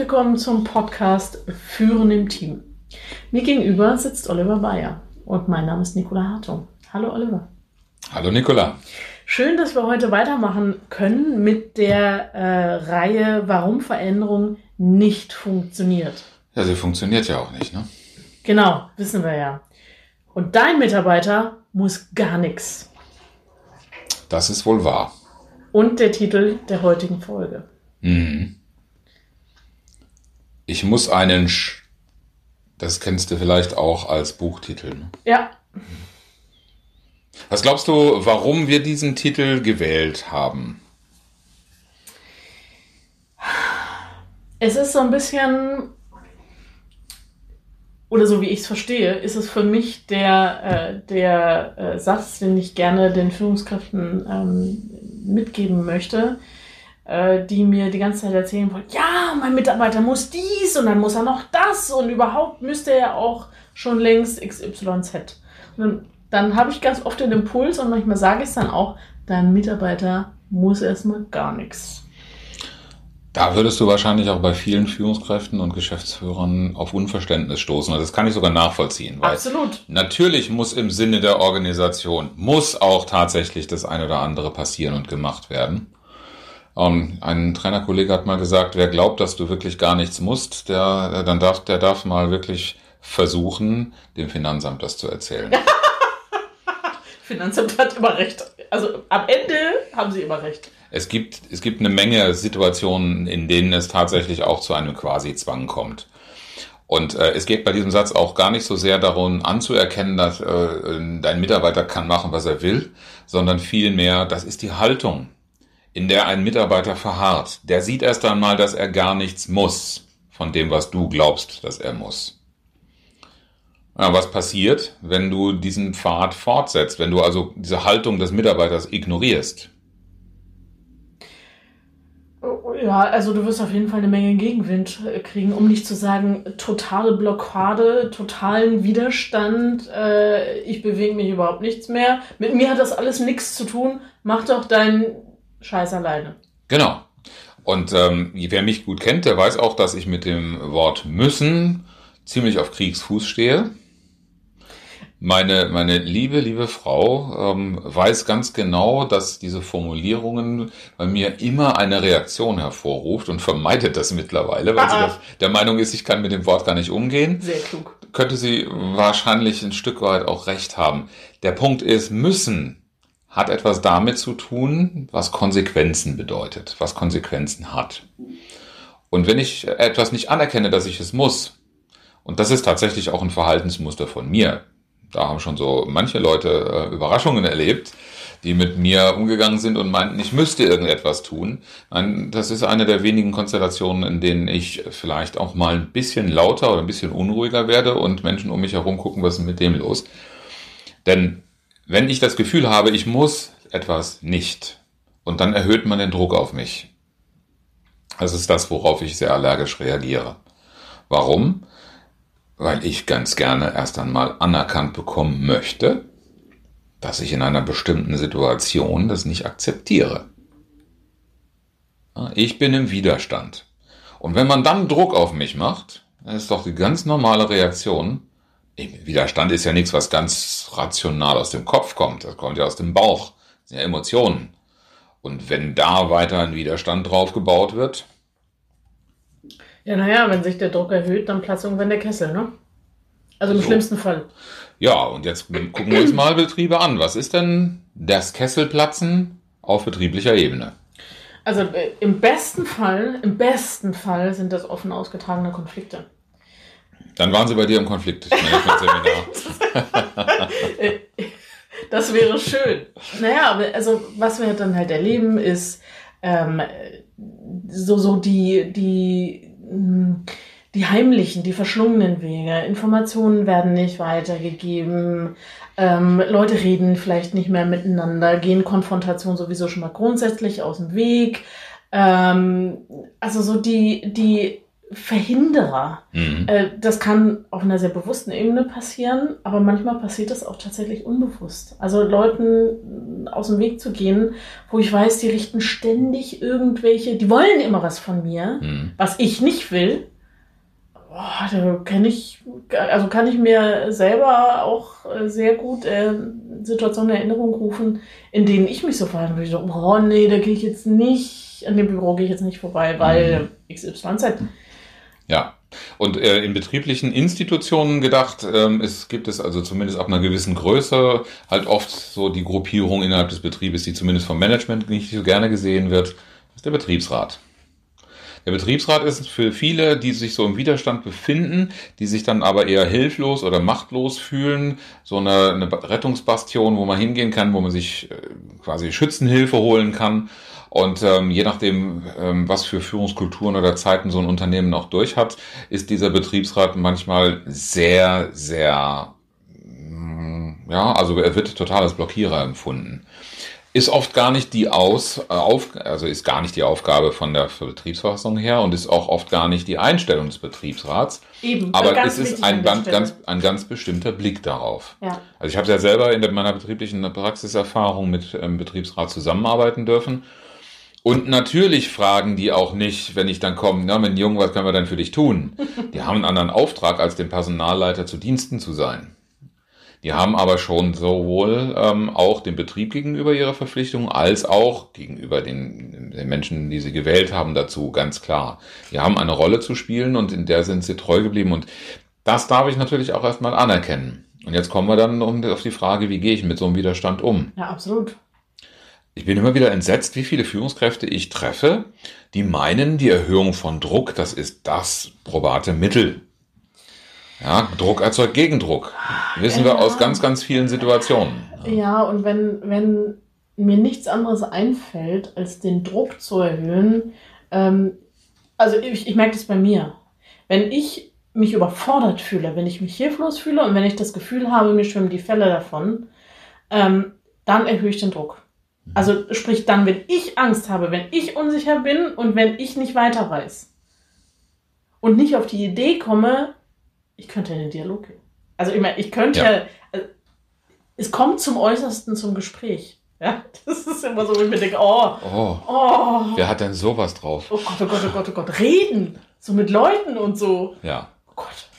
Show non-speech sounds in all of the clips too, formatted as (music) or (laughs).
Willkommen zum Podcast Führen im Team. Mir gegenüber sitzt Oliver Bayer und mein Name ist Nicola Hartung. Hallo Oliver. Hallo Nicola. Schön, dass wir heute weitermachen können mit der äh, Reihe Warum Veränderung nicht funktioniert. Ja, sie funktioniert ja auch nicht, ne? Genau, wissen wir ja. Und dein Mitarbeiter muss gar nichts. Das ist wohl wahr. Und der Titel der heutigen Folge. Mhm. Ich muss einen, Sch das kennst du vielleicht auch als Buchtitel. Ne? Ja. Was glaubst du, warum wir diesen Titel gewählt haben? Es ist so ein bisschen, oder so wie ich es verstehe, ist es für mich der, äh, der äh, Satz, den ich gerne den Führungskräften ähm, mitgeben möchte die mir die ganze Zeit erzählen wollen, ja, mein Mitarbeiter muss dies und dann muss er noch das und überhaupt müsste er auch schon längst XYZ. Und dann, dann habe ich ganz oft den Impuls und manchmal sage ich es dann auch, dein Mitarbeiter muss erstmal gar nichts. Da würdest du wahrscheinlich auch bei vielen Führungskräften und Geschäftsführern auf Unverständnis stoßen. Das kann ich sogar nachvollziehen. Absolut. Natürlich muss im Sinne der Organisation, muss auch tatsächlich das eine oder andere passieren und gemacht werden. Ähm, ein Trainerkollege hat mal gesagt, wer glaubt, dass du wirklich gar nichts musst, der, dann darf, der darf mal wirklich versuchen, dem Finanzamt das zu erzählen. (laughs) Finanzamt hat immer recht. Also am Ende haben sie immer recht. Es gibt, es gibt eine Menge Situationen, in denen es tatsächlich auch zu einem Quasi-Zwang kommt. Und äh, es geht bei diesem Satz auch gar nicht so sehr darum anzuerkennen, dass äh, dein Mitarbeiter kann machen, was er will, sondern vielmehr, das ist die Haltung, in der ein Mitarbeiter verharrt, der sieht erst einmal, dass er gar nichts muss von dem, was du glaubst, dass er muss. Ja, was passiert, wenn du diesen Pfad fortsetzt, wenn du also diese Haltung des Mitarbeiters ignorierst? Ja, also du wirst auf jeden Fall eine Menge Gegenwind äh, kriegen, um nicht zu sagen, totale Blockade, totalen Widerstand, äh, ich bewege mich überhaupt nichts mehr. Mit mir hat das alles nichts zu tun. Mach doch dein Scheiß alleine. Genau. Und ähm, wer mich gut kennt, der weiß auch, dass ich mit dem Wort müssen ziemlich auf Kriegsfuß stehe. Meine, meine liebe, liebe Frau ähm, weiß ganz genau, dass diese Formulierungen bei mir immer eine Reaktion hervorruft und vermeidet das mittlerweile, weil sie der Meinung ist, ich kann mit dem Wort gar nicht umgehen. Sehr klug. Könnte sie wahrscheinlich ein Stück weit auch recht haben. Der Punkt ist, müssen hat etwas damit zu tun, was Konsequenzen bedeutet, was Konsequenzen hat. Und wenn ich etwas nicht anerkenne, dass ich es muss, und das ist tatsächlich auch ein Verhaltensmuster von mir, da haben schon so manche Leute äh, Überraschungen erlebt, die mit mir umgegangen sind und meinten, ich müsste irgendetwas tun. Nein, das ist eine der wenigen Konstellationen, in denen ich vielleicht auch mal ein bisschen lauter oder ein bisschen unruhiger werde und Menschen um mich herum gucken, was ist mit dem los. Denn wenn ich das Gefühl habe, ich muss etwas nicht, und dann erhöht man den Druck auf mich. Das ist das, worauf ich sehr allergisch reagiere. Warum? Weil ich ganz gerne erst einmal anerkannt bekommen möchte, dass ich in einer bestimmten Situation das nicht akzeptiere. Ich bin im Widerstand. Und wenn man dann Druck auf mich macht, dann ist doch die ganz normale Reaktion, Widerstand ist ja nichts, was ganz rational aus dem Kopf kommt. Das kommt ja aus dem Bauch. Das sind ja Emotionen. Und wenn da weiter ein Widerstand drauf gebaut wird. Ja, naja, wenn sich der Druck erhöht, dann platzt irgendwann der Kessel, ne? Also im so. schlimmsten Fall. Ja, und jetzt gucken wir uns mal Betriebe an. Was ist denn das Kesselplatzen auf betrieblicher Ebene? Also äh, im besten Fall, im besten Fall sind das offen ausgetragene Konflikte. Dann waren Sie bei dir im Konfliktmanagementseminar. (laughs) das wäre schön. Naja, also was wir dann halt erleben, ist ähm, so, so die, die, hm, die heimlichen, die verschlungenen Wege. Informationen werden nicht weitergegeben. Ähm, Leute reden vielleicht nicht mehr miteinander, gehen Konfrontation sowieso schon mal grundsätzlich aus dem Weg. Ähm, also so die, die Verhinderer. Mhm. Äh, das kann auf einer sehr bewussten Ebene passieren, aber manchmal passiert das auch tatsächlich unbewusst. Also Leuten aus dem Weg zu gehen, wo ich weiß, die richten ständig irgendwelche, die wollen immer was von mir, mhm. was ich nicht will. Boah, da kann ich, also kann ich mir selber auch äh, sehr gut äh, Situationen in Erinnerung rufen, in denen ich mich so verhalten würde. So, oh nee, da gehe ich jetzt nicht, an dem Büro gehe ich jetzt nicht vorbei, weil mhm. Ja. Und äh, in betrieblichen Institutionen gedacht, ähm, es gibt es also zumindest ab einer gewissen Größe halt oft so die Gruppierung innerhalb des Betriebes, die zumindest vom Management nicht so gerne gesehen wird, ist der Betriebsrat. Der Betriebsrat ist für viele, die sich so im Widerstand befinden, die sich dann aber eher hilflos oder machtlos fühlen, so eine, eine Rettungsbastion, wo man hingehen kann, wo man sich äh, quasi Schützenhilfe holen kann und ähm, je nachdem, ähm, was für Führungskulturen oder Zeiten so ein Unternehmen auch durch hat, ist dieser Betriebsrat manchmal sehr, sehr, mm, ja, also er wird total als Blockierer empfunden. Ist oft gar nicht die Aus, äh, auf, also ist gar nicht die Aufgabe von der Betriebsverfassung her und ist auch oft gar nicht die Einstellung des Betriebsrats. Eben, aber es ist ein ganz, ganz, ein ganz bestimmter Blick darauf. Ja. Also ich habe ja selber in meiner betrieblichen Praxiserfahrung mit ähm, Betriebsrat zusammenarbeiten dürfen und natürlich fragen die auch nicht, wenn ich dann komme, na, mein Junge, was können wir denn für dich tun? (laughs) Die haben einen anderen Auftrag, als dem Personalleiter zu Diensten zu sein. Die haben aber schon sowohl ähm, auch dem Betrieb gegenüber ihrer Verpflichtung als auch gegenüber den, den Menschen, die sie gewählt haben, dazu ganz klar. Die haben eine Rolle zu spielen und in der sind sie treu geblieben. Und das darf ich natürlich auch erstmal anerkennen. Und jetzt kommen wir dann auf die Frage, wie gehe ich mit so einem Widerstand um? Ja, absolut. Ich bin immer wieder entsetzt, wie viele Führungskräfte ich treffe, die meinen, die Erhöhung von Druck, das ist das probate Mittel. Ja, Druck erzeugt Gegendruck. Wissen ja. wir aus ganz, ganz vielen Situationen. Ja, und wenn, wenn mir nichts anderes einfällt, als den Druck zu erhöhen, ähm, also ich, ich merke das bei mir. Wenn ich mich überfordert fühle, wenn ich mich hilflos fühle und wenn ich das Gefühl habe, mir schwimmen die Fälle davon, ähm, dann erhöhe ich den Druck. Also sprich dann, wenn ich Angst habe, wenn ich unsicher bin und wenn ich nicht weiter weiß. Und nicht auf die Idee komme, ich könnte in den Dialog gehen. Also ich meine, ich könnte ja. also, es kommt zum Äußersten zum Gespräch. Ja, (laughs) das ist immer so, wenn ich mir denke, oh, oh, oh. Wer hat denn sowas drauf? Oh Gott, oh Gott, oh Gott, oh Gott. Reden. So mit Leuten und so. Ja. Oh Gott.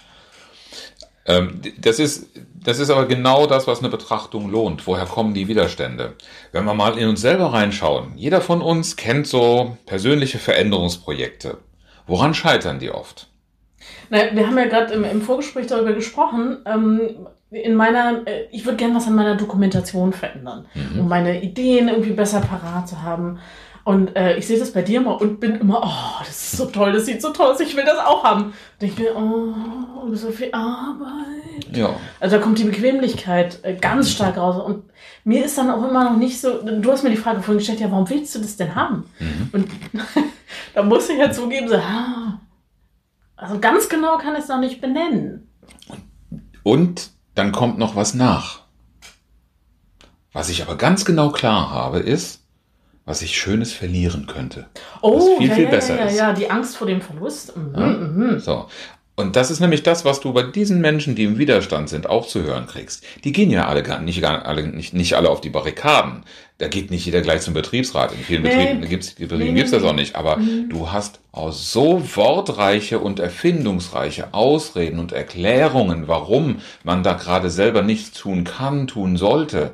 Ähm, das ist, das ist aber genau das, was eine Betrachtung lohnt. Woher kommen die Widerstände? Wenn wir mal in uns selber reinschauen, jeder von uns kennt so persönliche Veränderungsprojekte. Woran scheitern die oft? Na, wir haben ja gerade im, im, Vorgespräch darüber gesprochen. Ähm, in meiner, äh, ich würde gerne was an meiner Dokumentation verändern, mhm. um meine Ideen irgendwie besser parat zu haben. Und äh, ich sehe das bei dir immer und bin immer, oh, das ist so toll, das sieht so toll aus, ich will das auch haben. Und ich mir, oh, so viel Arbeit. Ja. Also da kommt die Bequemlichkeit äh, ganz stark raus. Und mir ist dann auch immer noch nicht so, du hast mir die Frage vorhin gestellt, ja, warum willst du das denn haben? Mhm. Und (laughs) da muss ich ja zugeben, so, ah, also ganz genau kann ich es noch nicht benennen. Und dann kommt noch was nach. Was ich aber ganz genau klar habe, ist, was ich Schönes verlieren könnte. Oh, was viel, ja, viel ja, besser ja, ja, ist. ja, die Angst vor dem Verlust. Mhm, ja? mhm. So. Und das ist nämlich das, was du bei diesen Menschen, die im Widerstand sind, auch zu hören kriegst. Die gehen ja alle gar nicht, gar, alle, nicht, nicht alle auf die Barrikaden. Da geht nicht jeder gleich zum Betriebsrat. In vielen nee. Betrieben gibt's, Betrieben nee, gibt's das auch nicht. Aber mhm. du hast auch so wortreiche und erfindungsreiche Ausreden und Erklärungen, warum man da gerade selber nichts tun kann, tun sollte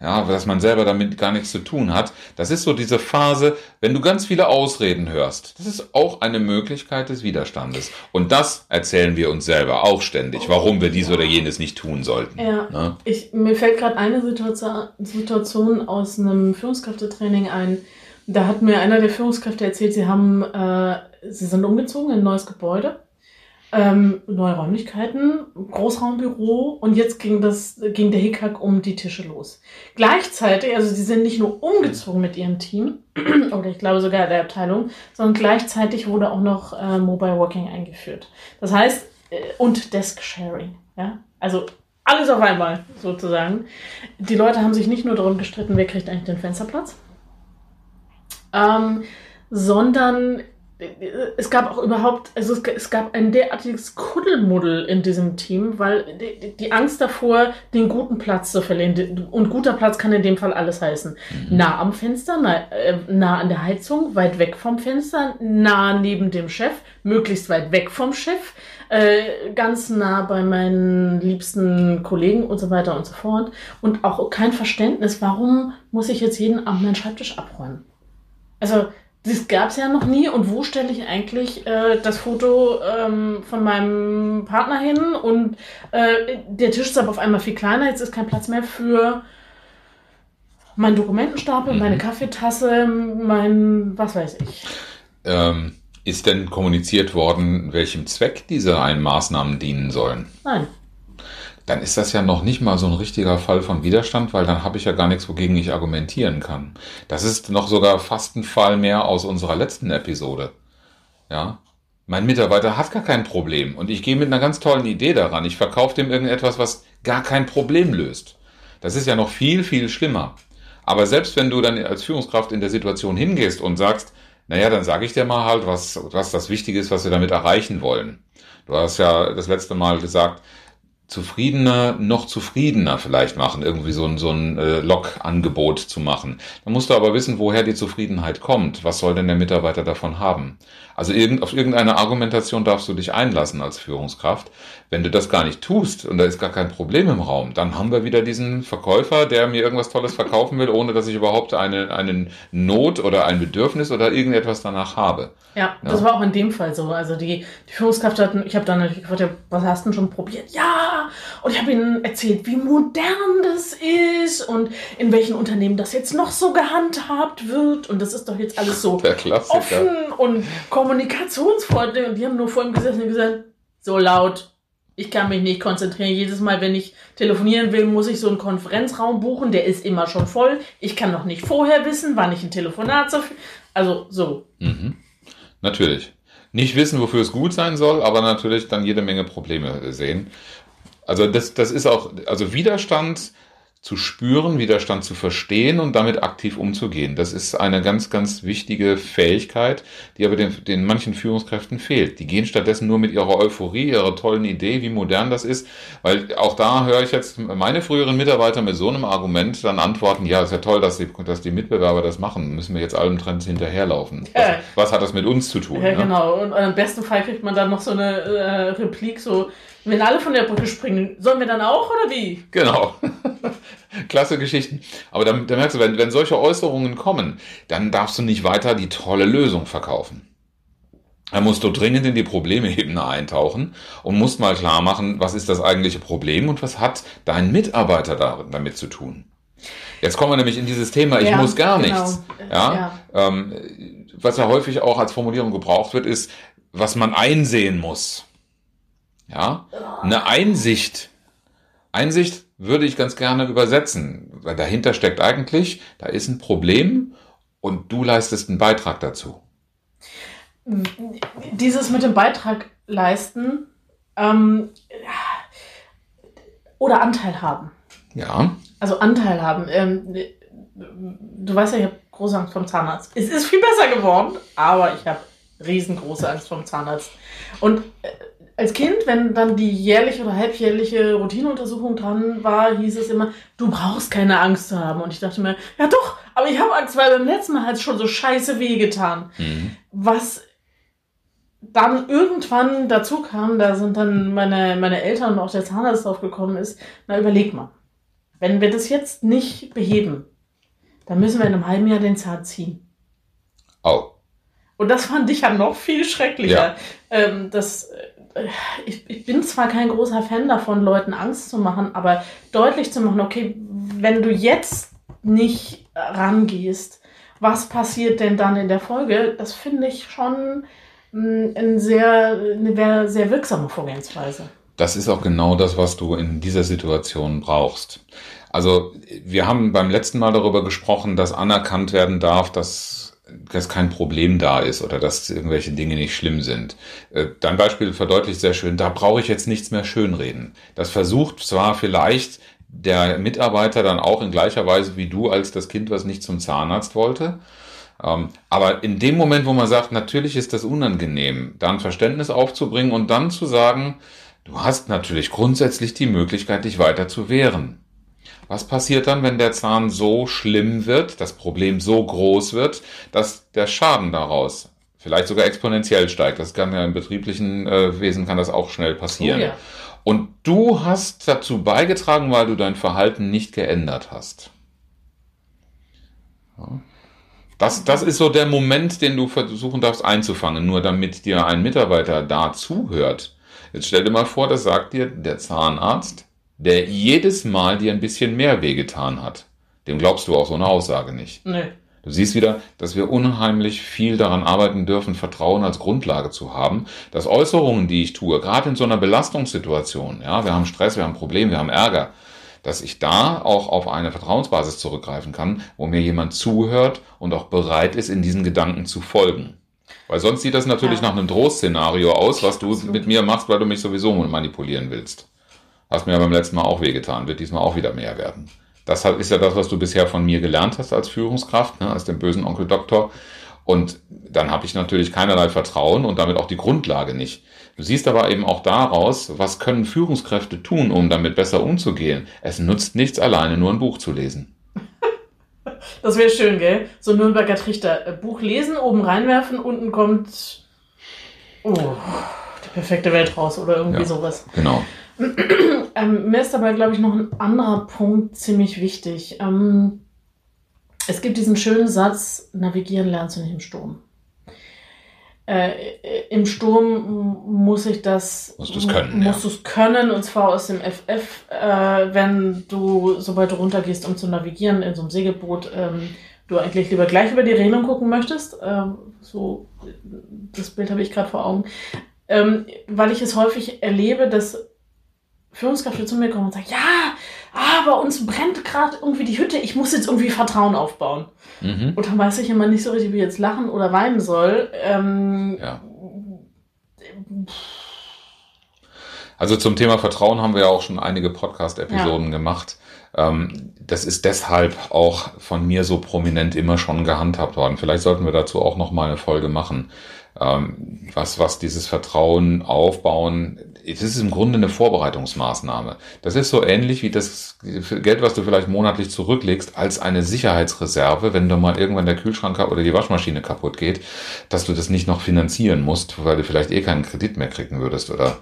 ja, dass man selber damit gar nichts zu tun hat. Das ist so diese Phase, wenn du ganz viele Ausreden hörst. Das ist auch eine Möglichkeit des Widerstandes. Und das erzählen wir uns selber auch ständig, warum wir dies oder jenes nicht tun sollten. Ja. Ne? Ich, mir fällt gerade eine Situation, Situation aus einem Führungskräftetraining ein. Da hat mir einer der Führungskräfte erzählt, sie haben, äh, sie sind umgezogen in ein neues Gebäude Ähm, neue Räumlichkeiten, Großraumbüro und jetzt ging das, ging der Hickhack um die Tische los. Gleichzeitig, also sie sind nicht nur umgezogen mit ihrem Team, (clears throat) oder ich glaube sogar der Abteilung, sondern gleichzeitig wurde auch noch äh, Mobile Working eingeführt. Das heißt, äh, und Desk Sharing, ja. Also alles auf einmal, sozusagen. Die Leute haben sich nicht nur darum gestritten, wer kriegt eigentlich den Fensterplatz, ähm, sondern es gab auch überhaupt, also es, gab ein derartiges Kuddelmuddel in diesem Team, weil die, die, Angst davor, den guten Platz zu verlieren, und guter Platz kann in dem Fall alles heißen. Mhm. Nah am Fenster, nah, äh, nah an der Heizung, weit weg vom Fenster, nah neben dem Chef, möglichst weit weg vom Chef, äh, ganz nah bei meinen liebsten Kollegen und so weiter und so fort. Und auch kein Verständnis, warum muss ich jetzt jeden Abend meinen Schreibtisch abräumen? Also, das gab es ja noch nie. Und wo stelle ich eigentlich äh, das Foto ähm, von meinem Partner hin? Und äh, der Tisch ist aber auf einmal viel kleiner. Jetzt ist kein Platz mehr für meinen Dokumentenstapel, mhm. meine Kaffeetasse, mein was weiß ich. Ähm, ist denn kommuniziert worden, welchem Zweck diese einen Maßnahmen dienen sollen? Nein dann ist das ja noch nicht mal so ein richtiger Fall von Widerstand, weil dann habe ich ja gar nichts, wogegen ich argumentieren kann. Das ist noch sogar fast ein Fall mehr aus unserer letzten Episode. Ja. Mein Mitarbeiter hat gar kein Problem und ich gehe mit einer ganz tollen Idee daran. Ich verkaufe dem irgendetwas, was gar kein Problem löst. Das ist ja noch viel, viel schlimmer. Aber selbst wenn du dann als Führungskraft in der Situation hingehst und sagst, naja, dann sage ich dir mal halt, was, was das Wichtige ist, was wir damit erreichen wollen. Du hast ja das letzte Mal gesagt, zufriedener, noch zufriedener vielleicht machen, irgendwie so ein, so ein äh, Log-Angebot zu machen. Dann musst du aber wissen, woher die Zufriedenheit kommt. Was soll denn der Mitarbeiter davon haben? Also irgend, auf irgendeine Argumentation darfst du dich einlassen als Führungskraft. Wenn du das gar nicht tust und da ist gar kein Problem im Raum, dann haben wir wieder diesen Verkäufer, der mir irgendwas Tolles verkaufen will, ohne dass ich überhaupt eine, eine Not oder ein Bedürfnis oder irgendetwas danach habe. Ja, ja. das war auch in dem Fall so. Also die, die Führungskraft hat, ich habe dann natürlich gefragt, was hast du denn schon probiert? Ja, und ich habe ihnen erzählt, wie modern das ist und in welchen Unternehmen das jetzt noch so gehandhabt wird. Und das ist doch jetzt alles so offen und kommunikationsfreundlich. Und die haben nur vor ihm gesessen und gesagt, so laut, ich kann mich nicht konzentrieren. Jedes Mal, wenn ich telefonieren will, muss ich so einen Konferenzraum buchen. Der ist immer schon voll. Ich kann noch nicht vorher wissen, wann ich ein Telefonat so. Also so. Mhm. Natürlich. Nicht wissen, wofür es gut sein soll, aber natürlich dann jede Menge Probleme sehen. Also das, das ist auch, also Widerstand zu spüren, Widerstand zu verstehen und damit aktiv umzugehen. Das ist eine ganz, ganz wichtige Fähigkeit, die aber den, den manchen Führungskräften fehlt. Die gehen stattdessen nur mit ihrer Euphorie, ihrer tollen Idee, wie modern das ist, weil auch da höre ich jetzt meine früheren Mitarbeiter mit so einem Argument dann antworten, ja, ist ja toll, dass die, dass die Mitbewerber das machen, müssen wir jetzt allem Trends hinterherlaufen. Was, ja. was hat das mit uns zu tun? Ja, ne? genau. Und im besten Fall kriegt man dann noch so eine äh, Replik, so, wenn alle von der Brücke springen, sollen wir dann auch oder wie? Genau. Klasse Geschichten. Aber da, da merkst du, wenn, wenn solche Äußerungen kommen, dann darfst du nicht weiter die tolle Lösung verkaufen. Da musst du dringend in die Problemebene eintauchen und musst mal klar machen, was ist das eigentliche Problem und was hat dein Mitarbeiter damit zu tun. Jetzt kommen wir nämlich in dieses Thema, ich ja, muss gar genau. nichts. Ja, ja. Ähm, was ja häufig auch als Formulierung gebraucht wird, ist, was man einsehen muss. Ja, eine Einsicht. Einsicht würde ich ganz gerne übersetzen, weil dahinter steckt eigentlich, da ist ein Problem und du leistest einen Beitrag dazu. Dieses mit dem Beitrag leisten ähm, oder Anteil haben. Ja. Also Anteil haben. Ähm, du weißt ja, ich habe große Angst vom Zahnarzt. Es ist viel besser geworden, aber ich habe riesengroße Angst vom Zahnarzt. Und äh, als Kind, wenn dann die jährliche oder halbjährliche Routineuntersuchung dran war, hieß es immer, du brauchst keine Angst zu haben. Und ich dachte mir, ja doch, aber ich habe Angst, weil beim letzten Mal hat es schon so scheiße wehgetan. Mhm. Was dann irgendwann dazu kam, da sind dann meine, meine Eltern und auch der Zahnarzt drauf gekommen ist, na überleg mal, wenn wir das jetzt nicht beheben, dann müssen wir in einem halben Jahr den Zahn ziehen. Oh. Und das fand ich ja noch viel schrecklicher. Ja. Ähm, das ich, ich bin zwar kein großer Fan davon, Leuten Angst zu machen, aber deutlich zu machen, okay, wenn du jetzt nicht rangehst, was passiert denn dann in der Folge? Das finde ich schon eine sehr, eine sehr wirksame Vorgehensweise. Das ist auch genau das, was du in dieser Situation brauchst. Also wir haben beim letzten Mal darüber gesprochen, dass anerkannt werden darf, dass dass kein Problem da ist oder dass irgendwelche Dinge nicht schlimm sind. Äh, dein Beispiel verdeutlicht sehr schön, da brauche ich jetzt nichts mehr schönreden. Das versucht zwar vielleicht der Mitarbeiter dann auch in gleicher Weise wie du als das Kind, was nicht zum Zahnarzt wollte. Ähm, aber in dem Moment, wo man sagt, natürlich ist das unangenehm, dann Verständnis aufzubringen und dann zu sagen, du hast natürlich grundsätzlich die Möglichkeit, dich weiter zu wehren. Was passiert dann, wenn der Zahn so schlimm wird, das Problem so groß wird, dass der Schaden daraus vielleicht sogar exponentiell steigt? Das kann ja im betrieblichen äh, Wesen kann das auch schnell passieren. Oh ja. Und du hast dazu beigetragen, weil du dein Verhalten nicht geändert hast. Das, das ist so der Moment, den du versuchen darfst einzufangen, nur damit dir ein Mitarbeiter da zuhört. Jetzt stell dir mal vor, das sagt dir der Zahnarzt, der jedes Mal dir ein bisschen mehr wehgetan hat. Dem glaubst du auch so eine Aussage nicht. Nee. Du siehst wieder, dass wir unheimlich viel daran arbeiten dürfen, Vertrauen als Grundlage zu haben, dass Äußerungen, die ich tue, gerade in so einer Belastungssituation, ja, wir haben Stress, wir haben Probleme, wir haben Ärger, dass ich da auch auf eine Vertrauensbasis zurückgreifen kann, wo mir jemand zuhört und auch bereit ist, in diesen Gedanken zu folgen. Weil sonst sieht das natürlich ja. nach einem Drohszenario aus, was du mit mir machst, weil du mich sowieso manipulieren willst. Hast mir beim letzten Mal auch wehgetan, wird diesmal auch wieder mehr werden. Das ist ja das, was du bisher von mir gelernt hast als Führungskraft, ne, als dem bösen Onkel Doktor. Und dann habe ich natürlich keinerlei Vertrauen und damit auch die Grundlage nicht. Du siehst aber eben auch daraus, was können Führungskräfte tun, um damit besser umzugehen. Es nutzt nichts alleine, nur ein Buch zu lesen. (laughs) Das wäre schön, gell? So Nürnberger Trichter. Äh, Buch lesen, oben reinwerfen, unten kommt oh, perfekte Welt raus oder irgendwie ja, sowas. Genau. (clears throat) ähm, mir ist aber, glaube ich, noch ein anderer Punkt ziemlich wichtig. Ähm, es gibt diesen schönen Satz, navigieren lernst du nicht im Sturm. Äh, Im Sturm muss ich das, musst du's können, musst ja. können, und zwar aus dem FF, äh, wenn du, sobald du runtergehst, um zu navigieren in so einem Segelboot, ähm, du eigentlich lieber gleich über die Regelung gucken möchtest. Ähm, so, das Bild habe ich gerade vor Augen. Ähm, weil ich es häufig erlebe, dass Führungskräfte zu mir kommen und sagen, ja, ah, bei uns brennt gerade irgendwie die Hütte, ich muss jetzt irgendwie Vertrauen aufbauen. Mhm. Und dann weiß ich immer nicht so richtig, wie ich jetzt lachen oder weinen soll. Ähm, ja. Also zum Thema Vertrauen haben wir ja auch schon einige Podcast-Episoden ja. gemacht. Ähm, das ist deshalb auch von mir so prominent immer schon gehandhabt worden. Vielleicht sollten wir dazu auch noch mal eine Folge machen. Ähm, was, was dieses Vertrauen aufbauen, das ist im Grunde eine Vorbereitungsmaßnahme. Das ist so ähnlich wie das Geld, was du vielleicht monatlich zurücklegst, als eine Sicherheitsreserve, wenn du mal irgendwann der Kühlschrank oder die Waschmaschine kaputt geht, dass du das nicht noch finanzieren musst, weil du vielleicht eh keinen Kredit mehr kriegen würdest oder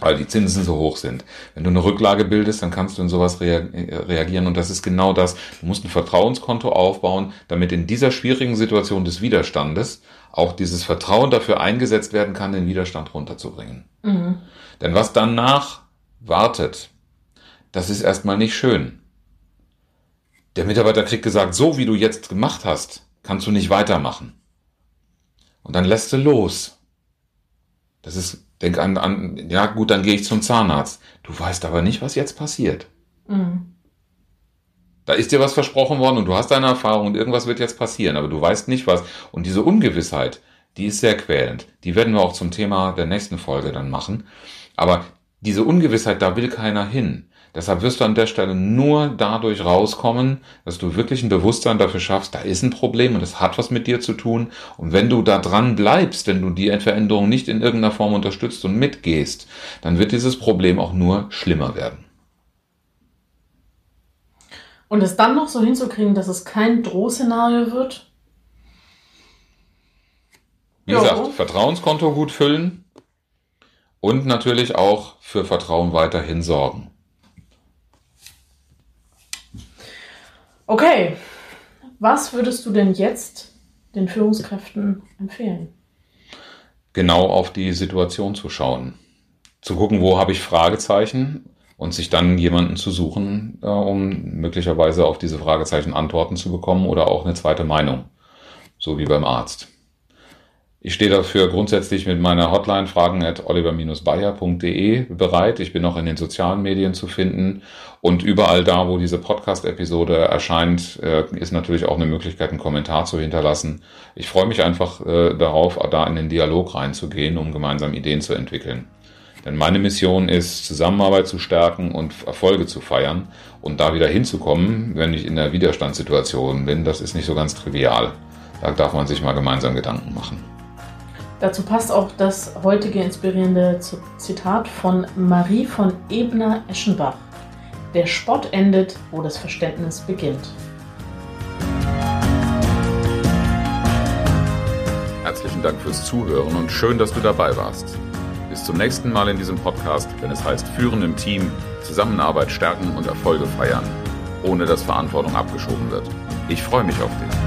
weil die Zinsen so hoch sind. Wenn du eine Rücklage bildest, dann kannst du in sowas reagieren und das ist genau das. Du musst ein Vertrauenskonto aufbauen, damit in dieser schwierigen Situation des Widerstandes auch dieses Vertrauen dafür eingesetzt werden kann, den Widerstand runterzubringen. Mhm. Denn was danach wartet, das ist erstmal nicht schön. Der Mitarbeiter kriegt gesagt, so wie du jetzt gemacht hast, kannst du nicht weitermachen. Und dann lässt du los. Das ist Denk an, an, ja gut, dann gehe ich zum Zahnarzt. Du weißt aber nicht, was jetzt passiert. Mhm. Da ist dir was versprochen worden und du hast deine Erfahrung und irgendwas wird jetzt passieren, aber du weißt nicht was. Und diese Ungewissheit, die ist sehr quälend. Die werden wir auch zum Thema der nächsten Folge dann machen. Aber diese Ungewissheit, da will keiner hin. Deshalb wirst du an der Stelle nur dadurch rauskommen, dass du wirklich ein Bewusstsein dafür schaffst, da ist ein Problem und es hat was mit dir zu tun. Und wenn du da dran bleibst, wenn du die Veränderung nicht in irgendeiner Form unterstützt und mitgehst, dann wird dieses Problem auch nur schlimmer werden. Und es dann noch so hinzukriegen, dass es kein Drohszenario wird? Wie jo. gesagt, Vertrauenskonto gut füllen und natürlich auch für Vertrauen weiterhin sorgen. Okay, was würdest du denn jetzt den Führungskräften empfehlen? Genau auf die Situation zu schauen. Zu gucken, wo habe ich Fragezeichen und sich dann jemanden zu suchen, äh, um möglicherweise auf diese Fragezeichen Antworten zu bekommen oder auch eine zweite Meinung, so wie beim Arzt. Ich stehe dafür grundsätzlich mit meiner Hotline fragen at oliver-bayer.de bereit. Ich bin auch in den sozialen Medien zu finden und überall da, wo diese Podcast-Episode erscheint, äh, ist natürlich auch eine Möglichkeit, einen Kommentar zu hinterlassen. Ich freue mich einfach äh, darauf, da in den Dialog reinzugehen, um gemeinsam Ideen zu entwickeln. Denn meine Mission ist, Zusammenarbeit zu stärken und Erfolge zu feiern und da wieder hinzukommen, wenn ich in der Widerstandssituation bin, das ist nicht so ganz trivial. Da darf man sich mal gemeinsam Gedanken machen. Dazu passt auch das heutige inspirierende Zitat von Marie von Ebner-Eschenbach. Der Spott endet, wo das Verständnis beginnt. Herzlichen Dank fürs Zuhören und schön, dass du dabei warst. Bis zum nächsten Mal in diesem Podcast, wenn es heißt Führen im Team, Zusammenarbeit stärken und Erfolge feiern, ohne dass Verantwortung abgeschoben wird. Ich freue mich auf dich.